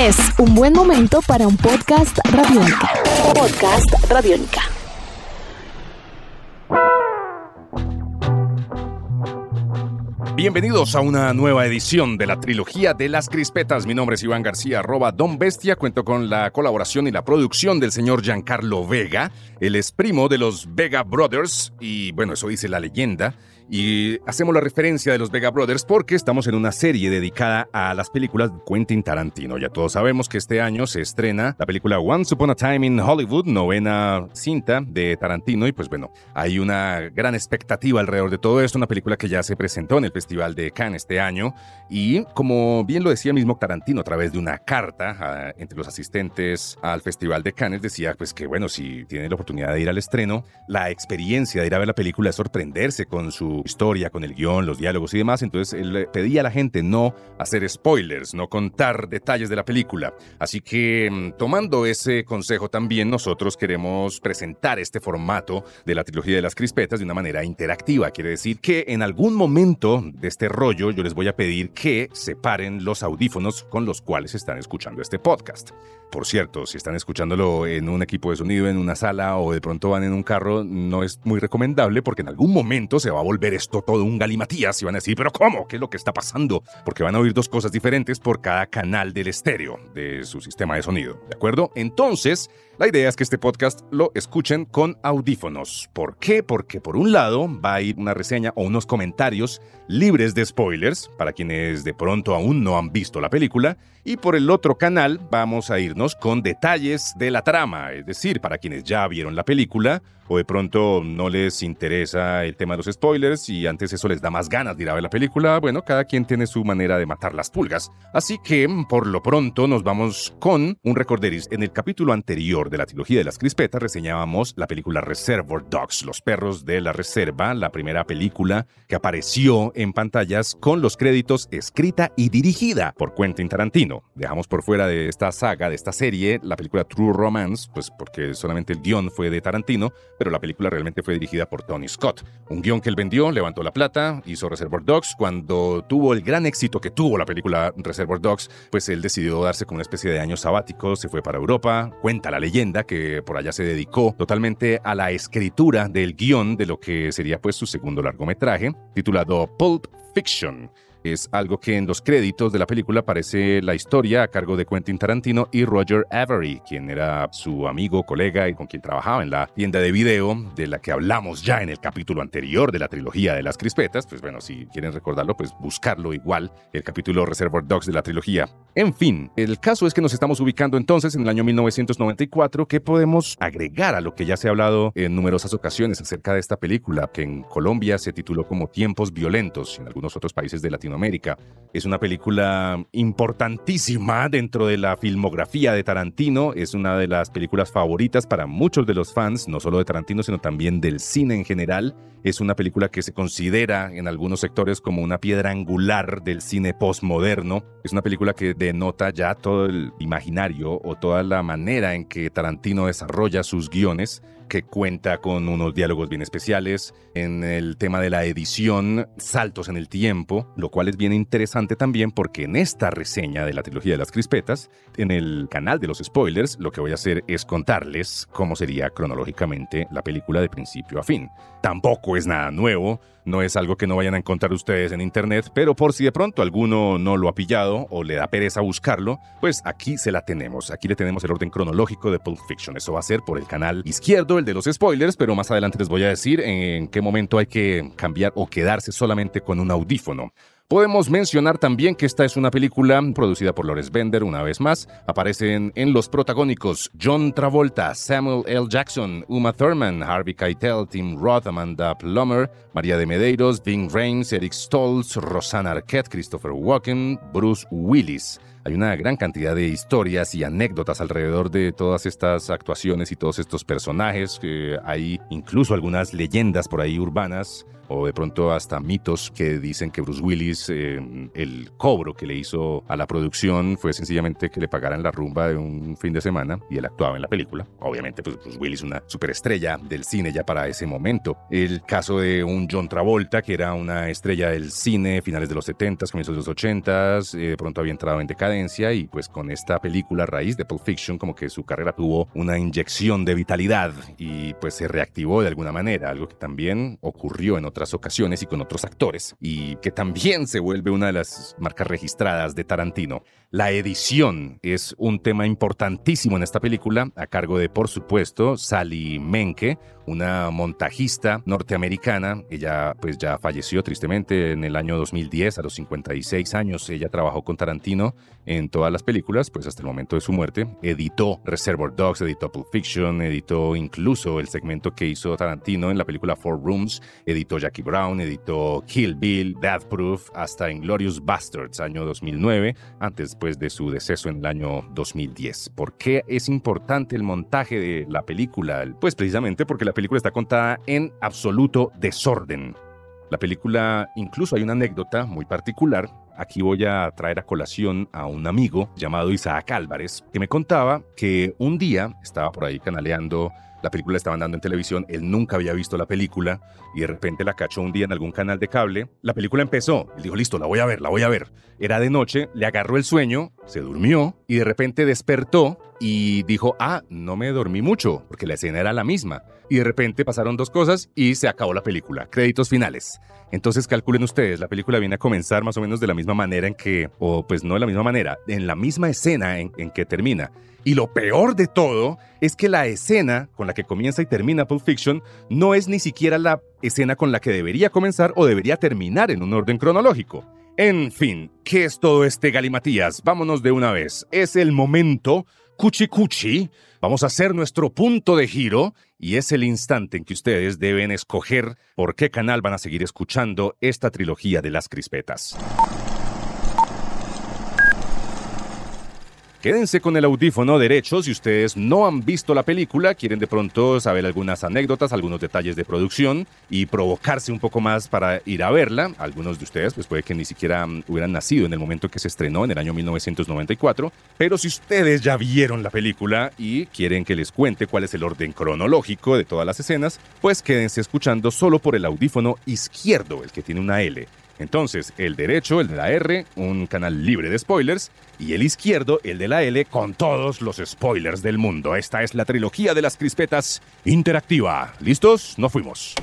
Es un buen momento para un podcast radiónica. Podcast radiónica. Bienvenidos a una nueva edición de la trilogía de las crispetas. Mi nombre es Iván García, arroba Don Bestia. Cuento con la colaboración y la producción del señor Giancarlo Vega. Él es primo de los Vega Brothers y bueno, eso dice la leyenda. Y hacemos la referencia de los Vega Brothers porque estamos en una serie dedicada a las películas de Quentin Tarantino. Ya todos sabemos que este año se estrena la película Once Upon a Time in Hollywood, novena cinta de Tarantino. Y pues bueno, hay una gran expectativa alrededor de todo esto. Una película que ya se presentó en el Festival de Cannes este año. Y como bien lo decía mismo Tarantino a través de una carta a, entre los asistentes al Festival de Cannes, decía pues que bueno, si tienen la oportunidad de ir al estreno, la experiencia de ir a ver la película es sorprenderse con su historia, con el guion, los diálogos y demás. Entonces él pedía a la gente no hacer spoilers, no contar detalles de la película. Así que mm, tomando ese consejo también nosotros queremos presentar este formato de la trilogía de las crispetas de una manera interactiva. Quiere decir que en algún momento de este rollo yo les voy a pedir que separen los audífonos con los cuales están escuchando este podcast. Por cierto, si están escuchándolo en un equipo de sonido, en una sala o de pronto van en un carro, no es muy recomendable porque en algún momento se va a volver esto todo un galimatías y van a decir, pero ¿cómo? ¿Qué es lo que está pasando? Porque van a oír dos cosas diferentes por cada canal del estéreo de su sistema de sonido, ¿de acuerdo? Entonces, la idea es que este podcast lo escuchen con audífonos. ¿Por qué? Porque por un lado va a ir una reseña o unos comentarios libres de spoilers para quienes de pronto aún no han visto la película y por el otro canal vamos a irnos con detalles de la trama, es decir, para quienes ya vieron la película o de pronto no les interesa el tema de los spoilers y antes eso les da más ganas de ir a ver la película, bueno, cada quien tiene su manera de matar las pulgas. Así que por lo pronto nos vamos con un recorderis. En el capítulo anterior de la trilogía de las crispetas reseñábamos la película Reservoir Dogs, Los perros de la reserva, la primera película que apareció en pantallas con los créditos escrita y dirigida por Quentin Tarantino. Dejamos por fuera de esta saga, de esta serie, la película True Romance, pues porque solamente el guion fue de Tarantino, pero la película realmente fue dirigida por Tony Scott. Un guion que él vendió, levantó la plata, hizo Reservoir Dogs. Cuando tuvo el gran éxito que tuvo la película Reservoir Dogs, pues él decidió darse como una especie de año sabático, se fue para Europa. Cuenta la leyenda que por allá se dedicó totalmente a la escritura del guion de lo que sería pues su segundo largometraje, titulado Pulp Fiction es algo que en los créditos de la película aparece la historia a cargo de Quentin Tarantino y Roger Avery, quien era su amigo, colega y con quien trabajaba en la tienda de video de la que hablamos ya en el capítulo anterior de la trilogía de las crispetas. Pues bueno, si quieren recordarlo, pues buscarlo igual, el capítulo Reservoir Dogs de la trilogía. En fin, el caso es que nos estamos ubicando entonces en el año 1994, que podemos agregar a lo que ya se ha hablado en numerosas ocasiones acerca de esta película, que en Colombia se tituló como Tiempos Violentos, y en algunos otros países de Latinoamérica América. Es una película importantísima dentro de la filmografía de Tarantino. Es una de las películas favoritas para muchos de los fans, no solo de Tarantino, sino también del cine en general. Es una película que se considera en algunos sectores como una piedra angular del cine postmoderno. Es una película que denota ya todo el imaginario o toda la manera en que Tarantino desarrolla sus guiones que cuenta con unos diálogos bien especiales, en el tema de la edición, saltos en el tiempo, lo cual es bien interesante también porque en esta reseña de la trilogía de las crispetas, en el canal de los spoilers, lo que voy a hacer es contarles cómo sería cronológicamente la película de principio a fin. Tampoco es nada nuevo, no es algo que no vayan a encontrar ustedes en internet, pero por si de pronto alguno no lo ha pillado o le da pereza buscarlo, pues aquí se la tenemos. Aquí le tenemos el orden cronológico de Pulp Fiction. Eso va a ser por el canal izquierdo, de los spoilers, pero más adelante les voy a decir en qué momento hay que cambiar o quedarse solamente con un audífono. Podemos mencionar también que esta es una película producida por Lawrence Bender, una vez más. Aparecen en los protagónicos John Travolta, Samuel L. Jackson, Uma Thurman, Harvey Keitel, Tim Roth, Amanda Plummer, María de Medeiros, Ving Rhames, Eric Stoltz, Rosanna Arquette, Christopher Walken, Bruce Willis. Hay una gran cantidad de historias y anécdotas alrededor de todas estas actuaciones y todos estos personajes. hay incluso algunas leyendas por ahí urbanas o de pronto hasta mitos que dicen que Bruce Willis, eh, el cobro que le hizo a la producción fue sencillamente que le pagaran la rumba de un fin de semana y él actuaba en la película. Obviamente, pues Bruce Willis, una superestrella del cine ya para ese momento. El caso de un John Travolta, que era una estrella del cine, finales de los 70s, comienzos de los 80s, eh, de pronto había entrado en decadencia y pues con esta película raíz de Pulp Fiction como que su carrera tuvo una inyección de vitalidad y pues se reactivó de alguna manera, algo que también ocurrió en otras ocasiones y con otros actores y que también se vuelve una de las marcas registradas de Tarantino. La edición es un tema importantísimo en esta película, a cargo de, por supuesto, Sally Menke, una montajista norteamericana. Ella pues ya falleció tristemente en el año 2010, a los 56 años. Ella trabajó con Tarantino en todas las películas, pues hasta el momento de su muerte. Editó Reservoir Dogs, editó Pulp Fiction, editó incluso el segmento que hizo Tarantino en la película Four Rooms, editó Jackie Brown, editó Kill Bill, Death Proof, hasta Inglorious Bastards, año 2009, antes pues de su deceso en el año 2010. ¿Por qué es importante el montaje de la película? Pues precisamente porque la película está contada en absoluto desorden. La película, incluso hay una anécdota muy particular. Aquí voy a traer a colación a un amigo llamado Isaac Álvarez, que me contaba que un día estaba por ahí canaleando la película la estaban dando en televisión, él nunca había visto la película y de repente la cachó un día en algún canal de cable. La película empezó, él dijo, listo, la voy a ver, la voy a ver. Era de noche, le agarró el sueño, se durmió y de repente despertó y dijo, ah, no me dormí mucho, porque la escena era la misma. Y de repente pasaron dos cosas y se acabó la película. Créditos finales. Entonces calculen ustedes, la película viene a comenzar más o menos de la misma manera en que, o pues no de la misma manera, en la misma escena en, en que termina. Y lo peor de todo es que la escena con la que comienza y termina Pulp Fiction no es ni siquiera la escena con la que debería comenzar o debería terminar en un orden cronológico. En fin, ¿qué es todo este galimatías? Vámonos de una vez. Es el momento cuchi cuchi. Vamos a hacer nuestro punto de giro y es el instante en que ustedes deben escoger por qué canal van a seguir escuchando esta trilogía de las crispetas. Quédense con el audífono derecho si ustedes no han visto la película, quieren de pronto saber algunas anécdotas, algunos detalles de producción y provocarse un poco más para ir a verla. Algunos de ustedes pues puede que ni siquiera mm, hubieran nacido en el momento que se estrenó en el año 1994, pero si ustedes ya vieron la película y quieren que les cuente cuál es el orden cronológico de todas las escenas, pues quédense escuchando solo por el audífono izquierdo, el que tiene una L. Entonces, el derecho, el de la R, un canal libre de spoilers, y el izquierdo, el de la L, con todos los spoilers del mundo. Esta es la trilogía de las crispetas interactiva. ¿Listos? No fuimos.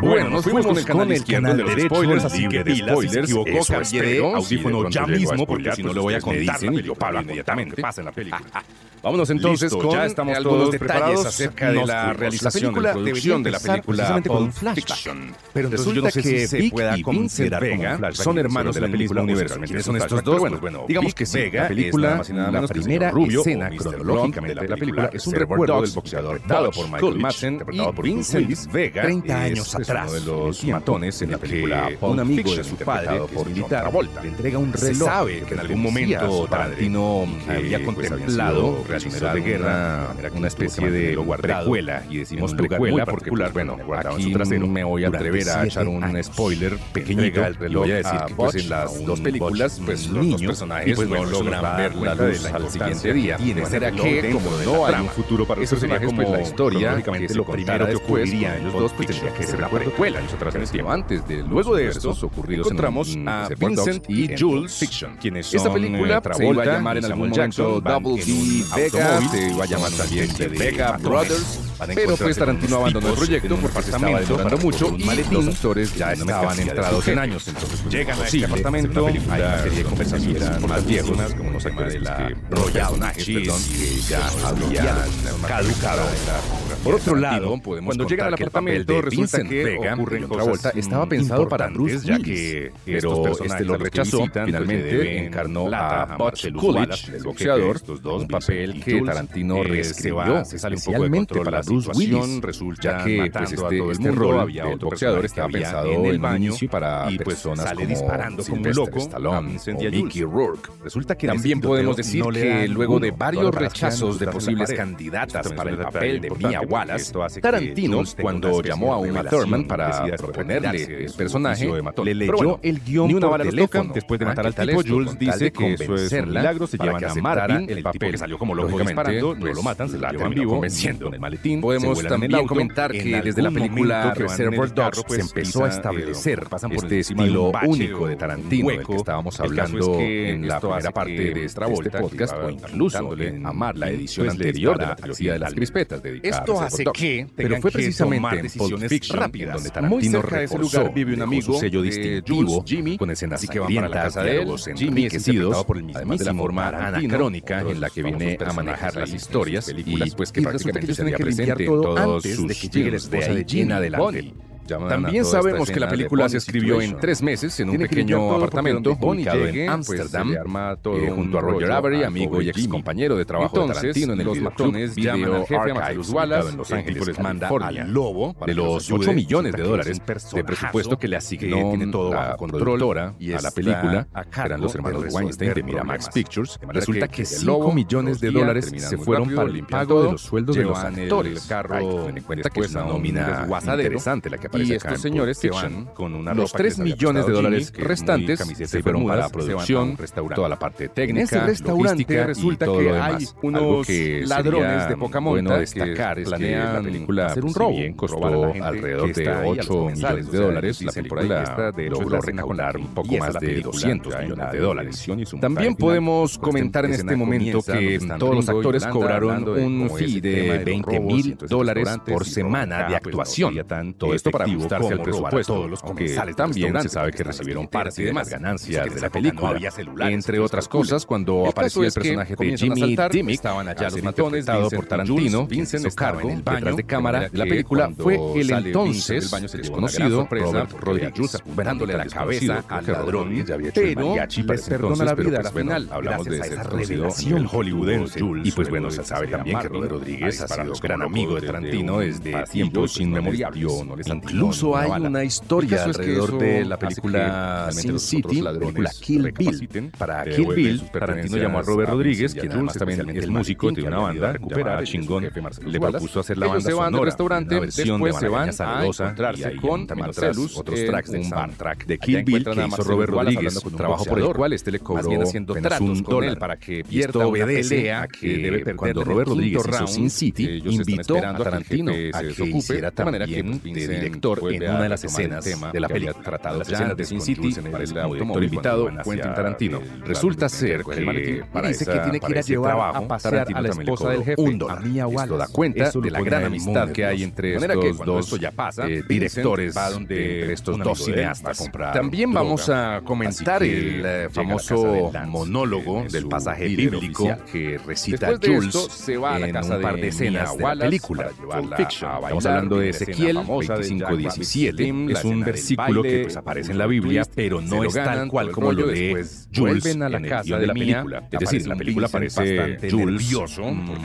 Bueno, nos fuimos con el canal, izquierdo de los spoilers, así que de spoilers, si equivocó, cambié audífono ya mismo, porque si no le voy a contar y yo paro inmediatamente. Pasa en la película. Vámonos entonces con ya estamos algunos detalles acerca de la realización, de la producción de la película Pulp Fiction. Pero resulta que se pueda considerar Vega son hermanos de la película Universal. ¿Quiénes son estos dos? Bueno, bueno, digamos que Vega, la película, la primera escena cronológicamente de la película es un recuerdo del boxeador dado por Michael Madsen y Vincent Vega, 30 años atrás, uno de los matones en la película un amigo de su padre, por militar, le entrega un reloj. Se sabe que en algún momento Tarantino había contemplado prisioneros de guerra, una especie de precuela, y decimos precuela porque, bueno, aquí me voy a atrever a echar un spoiler pequeñito, el reloj, voy a decir que pues en las dos películas, pues los dos personajes pues no logran ver la luz al siguiente día. ¿Será que, como no hay un futuro para los personajes, pues la historia, lo primero que ocurriría en los dos, pues tendría que ser la precuela, nosotras en el tiempo. Antes de luego de estos ocurridos encontramos a Vincent y Jules Fiction, quienes esta película se iba a llamar en algún momento Double D Vega, se iba a llamar también The Vega Brothers, pero pues Tarantino abandonó el proyecto porque se estaba demorando mucho y los actores ya estaban entrados en años, entonces pues, llegan a este apartamento, hay una serie de conversaciones más viejas, como los actores de la Royal Nachis, que ya habían caducado. Por otro lado, cuando llegan al apartamento resulta que Vega, ocurren otra vuelta, estaba pensado para Bruce ya que pero este lo rechazó, finalmente encarnó a Butch Coolidge, el boxeador, un papel que Tarantino reescribió especialmente para Bruce Willis, resulta que pues este, este rol había boxeador estaba pensado en el baño para personas como disparando como un loco. Stallone o Mickey Rourke. Resulta que también podemos decir que luego de varios rechazos de posibles candidatas para el papel de Mia Wallace, Tarantino, cuando llamó a Uma Thurman para proponerle el personaje, le leyó el guion ni una bala teléfono. Después de matar al tipo, Jules dice que eso es milagro, se llevan a Martin, el papel que salió como loco. Disparando, no lo matan, se lo llevan vivo, convenciendo en el maletín Podemos también comentar que desde la película Reservoir Dogs pues, se empezó a eh, establecer este estilo único de Tarantino del que estábamos hablando en la primera parte de esta vuelta, podcast o incluso en amar la edición pues, anterior de la trilogía de las crispetas Esto hace que pero fue precisamente en Pulp Fiction rápidas, donde Tarantino reforzó vive un amigo, su sello eh, distintivo Jimmy, con escenas sangrientas, diálogos enriquecidos, además de la forma anacrónica en la que viene a manejar las historias y pues que prácticamente se había presente presente todo en todos antes sus de que llegue la de Gene adelante. También sabemos que la película se escribió en tres meses en un pequeño apartamento ubicado en Ámsterdam, eh, junto a Roger Avery, amigo y ex compañero de trabajo Entonces, de Tarantino en el los matones llaman al jefe a Wallace, en Los Ángeles, lobo de los 8 millones de dólares de presupuesto que le asignó tiene todo a la película, eran los hermanos Weinstein de Miramax Pictures, resulta que 5 millones de dólares se fueron para el pago de los sueldos de los actores. Hay que en es una nómina. interesante la que aparece y acá estos señores se van con una los ropa 3 millones de dólares Jimmy, restantes se fueron para producción, restaurante, toda la parte técnica, en ese restaurante resulta que hay unos que ladrones de poca monta bueno destacar que planean la hacer un robo, si bien costó alrededor de 8 millones de dólares, la temporada película logró recaudar un poco más de 200 millones de dólares. También podemos comentar en este momento que todos los actores cobraron un fee de 20 mil dólares por semana de actuación. Todo esto para motivo para el presupuesto, todos los también se sabe que recibieron parte de las ganancias de la película, no entre otras cosas, cuando aparecía el personaje de Jimmy Dimmick, estaban allá los matones, por Tarantino, Vincent Cargo, en detrás de cámara. la película, fue el entonces desconocido Robert Rodríguez, verándole la cabeza al ladrón, pero les pues perdona la vida al final, hablamos de ese revelación hollywoodense, y pues bueno, se sabe también que Robert Rodríguez ha sido gran amigo de Tarantino desde tiempos inmemoriales, no les Incluso hay una, una historia alrededor es que de la película Sin City, película Kill Bill. Para Kill Bill, Tarantino llamó a Robert Rodríguez, quien además también es músico de una banda recuperada chingón. Le propuso hacer la banda sonora, restaurante, después se van sabrosa y ahí con Marcelus, otros eh, tracks de soundtrack de Kill Bill que hizo Robert Rodríguez, trabajo por el cual este le cobró un dólar para que pierda una pelea que debe perder cuando Robert Rodríguez hizo Sin City, invitó a Tarantino a que hiciera también de director director en una de las escenas de la película tratado ya de Sin City para el auditor invitado Quentin Tarantino. Resulta ser que para dice que tiene que ir a llevar a pasear a la esposa del jefe un dólar. Esto da cuenta de la gran amistad que hay entre estos dos eh, directores, entre estos dos cineastas. También vamos a comentar el eh, famoso monólogo del pasaje bíblico que recita Jules en un par de escenas de la película. Estamos hablando de Ezequiel 25 Levítico 17 es un versículo que pues, aparece en la Biblia, pero no es tal cual como lo lee Jules en el guion de la película. Es decir, la película aparece Jules,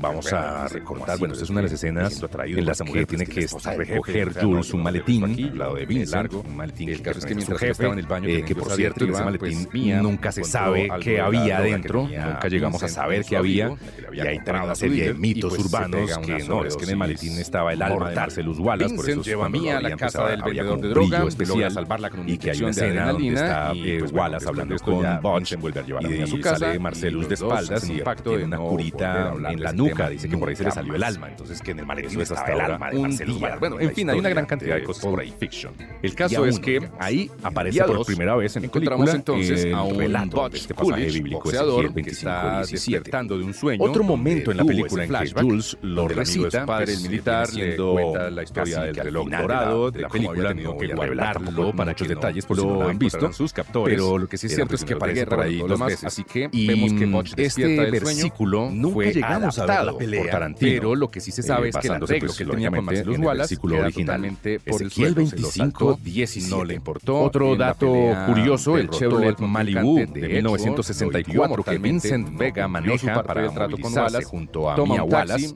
vamos pues, a recordar, bueno, esta es pues, una de las escenas en las mujer tiene que recoger Jules un maletín, lado de Vincent, un maletín que su jefe, eh, que por cierto, ese maletín nunca se sabe qué había adentro, nunca llegamos a saber qué había, y hay una serie de mitos urbanos que no, es que en el maletín estaba el alma de Marcellus Wallace, por eso lleva mía la la casa del vendedor de drogas, logra salvarla con una y que hay una escena donde está pues, eh, pues, Wallace hablando con Butch y, de, su casa, sale Marcelus de espaldas y tiene una curita en la nuca, dice que por ahí se le salió el alma, entonces que en el maletín es hasta el alma de Marcelus Bueno, en fin, hay una gran cantidad de cosas por ahí. Fiction. El caso es que ahí aparece por primera vez en la película entonces a un relato de este pasaje bíblico que está despertando de un sueño. Otro momento en la película en que Jules lo recita, el padre militar, le cuenta la historia del reloj dorado de la, película, no que guardarlo para que detalles, por lo han visto sus captores. Pero lo que sí es cierto es que aparece por ahí dos veces. Así que vemos que este versículo nunca llegamos a ver la pelea. Pero lo que sí se sabe es que el arreglo que tenía con Marcelo Wallace originalmente por el 25 17 no le importó. Otro dato curioso, el Chevrolet Malibu de 1964 que Vincent Vega maneja para trato con Wallace junto a Mia Wallace,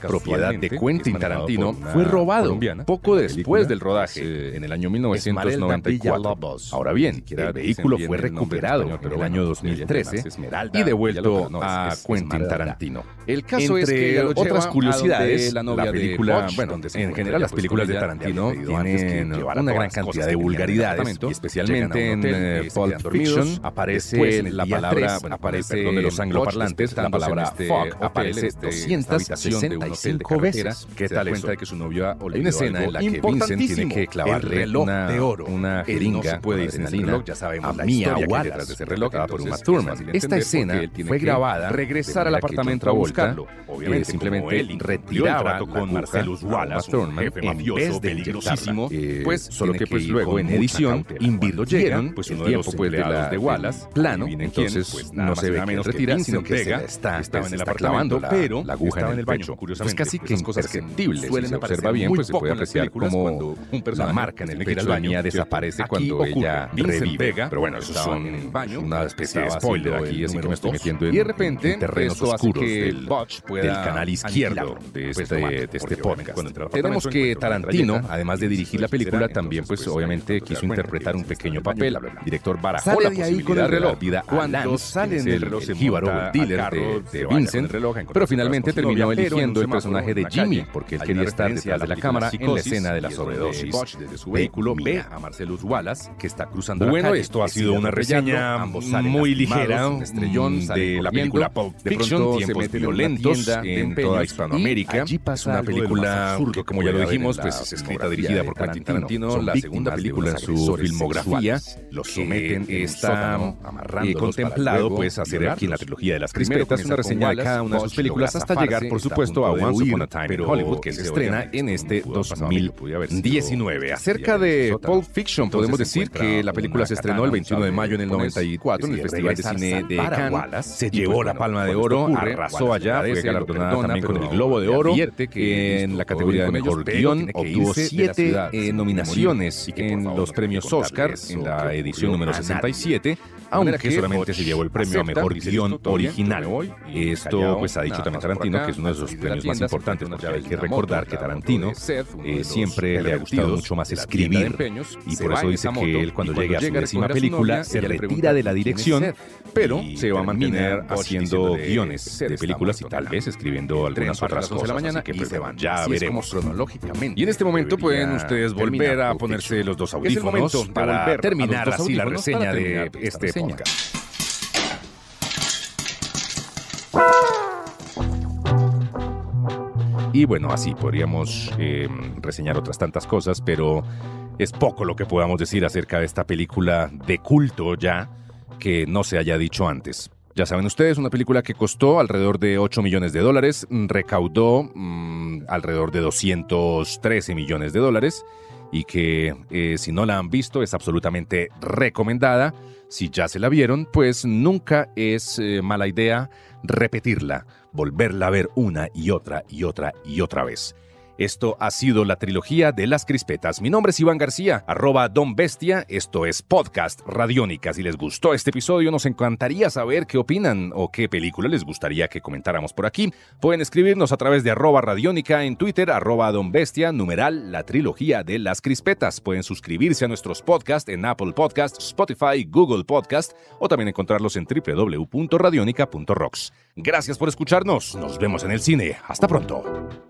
propiedad de Quentin Tarantino, fue robado poco después después del rodaje, en el año 1994. Ahora bien, el vehículo fue recuperado en el año 2013 y devuelto a Quentin Tarantino. El caso es que otras curiosidades, la, película, bueno, en general las películas de Tarantino tienen una gran cantidad de vulgaridades, y especialmente en eh, Pulp Fiction aparece la palabra, aparece de los angloparlantes, la palabra fuck aparece 265 veces. ¿Qué tal eso? Hay una escena en la que Tiene que clavarle una, de oro. una jeringa no puede adrenalina ya sabemos a Mia Wallace, de ese reloj por Uma Thurman. Esta escena fue grabada, regresar al apartamento a buscarlo. Obviamente, simplemente retiraba con Marcellus Wallace, jefe mafioso peligrosísimo, eh, pues solo que pues luego en edición invirtieron pues de los pues de la de Wallace plano, entonces pues no se ve que retira, sino que se está estaba en el apartamento, pero la aguja en el pecho, curiosamente, pues casi que imperceptible, si se observa bien, pues se puede apreciar como la marca en el pecho de Anya desaparece cuando ella revive, pero bueno, eso son una especie de spoiler aquí, así que me estoy metiendo en, y de repente, terrenos oscuros del, del canal izquierdo de este, de este podcast. Tenemos que Tarantino, además de dirigir la película, también pues obviamente quiso interpretar un pequeño papel. El director barajó la posibilidad de la vida cuando salen del reloj el jíbaro, el dealer de, Vincent, pero finalmente terminó eligiendo el personaje de Jimmy porque él quería estar detrás de la cámara en la escena de la sobredosis. Desde su vehículo ve a Marcellus Wallace que está cruzando la calle. Bueno, esto ha sido una reseña muy ligera de la película Pulp Fiction, tiempos violentos en toda Hispanoamérica. Es una película que, como ya lo dijimos, pues es escrita dirigida por Quentin Tarantino, la segunda película en su filmografía. Los someten está eh, contemplado pues hacer aquí en la trilogía de las crispetas una reseña de cada una de sus películas hasta llegar, por supuesto, a Once Upon a Time in Hollywood, que se estrena en este 2019. Acerca de Pulp Fiction, podemos decir que la película se estrenó el 21 de mayo en el 94 en el Festival de Cine de Cannes. Se llevó la Palma de Oro, arrasó allá, fue galardonada también con el Globo de Oro. En la categoría de Mejor Guión obtuvo siete eh, nominaciones en los premios Oscar en la edición número 67 aunque solamente se llevó el premio a mejor guion original. Esto, pues ha dicho también Tarantino, que es uno de los premios más importantes, porque hay que recordar que Tarantino siempre le ha gustado mucho más escribir, y por eso dice que él cuando llegue a su décima película se retira de la dirección, pero se va a mantener haciendo guiones de películas y tal vez escribiendo algunas otras cosas. la mañana que pues, ya veremos. Cronológicamente. Y en este momento pueden ustedes volver a ponerse los dos audífonos para terminar así la reseña de este y bueno, así podríamos em, reseñar otras tantas cosas, pero es poco lo que podamos decir acerca de esta película de culto ya que no se haya dicho antes. Ya saben ustedes, una película que costó alrededor de 8 millones de dólares, recaudó mm, alrededor de 213 millones de dólares y que eh, si no la han visto es absolutamente recomendada. Si ya se la vieron, pues nunca es eh, mala idea repetirla, volverla a ver una y otra y otra y otra vez. Esto ha sido la trilogía de las crispetas. Mi nombre es Iván García, arroba Don Bestia. Esto es Podcast Radiónica. Si les gustó este episodio, nos encantaría saber qué opinan o qué película les gustaría que comentáramos por aquí. Pueden escribirnos a través de arroba Radiónica en Twitter, arroba Don Bestia, numeral la trilogía de las crispetas. Pueden suscribirse a nuestros podcasts en Apple Podcasts, Spotify, Google Podcast o también encontrarlos en www.radionica.rocks. Gracias por escucharnos. Nos vemos en el cine. Hasta pronto.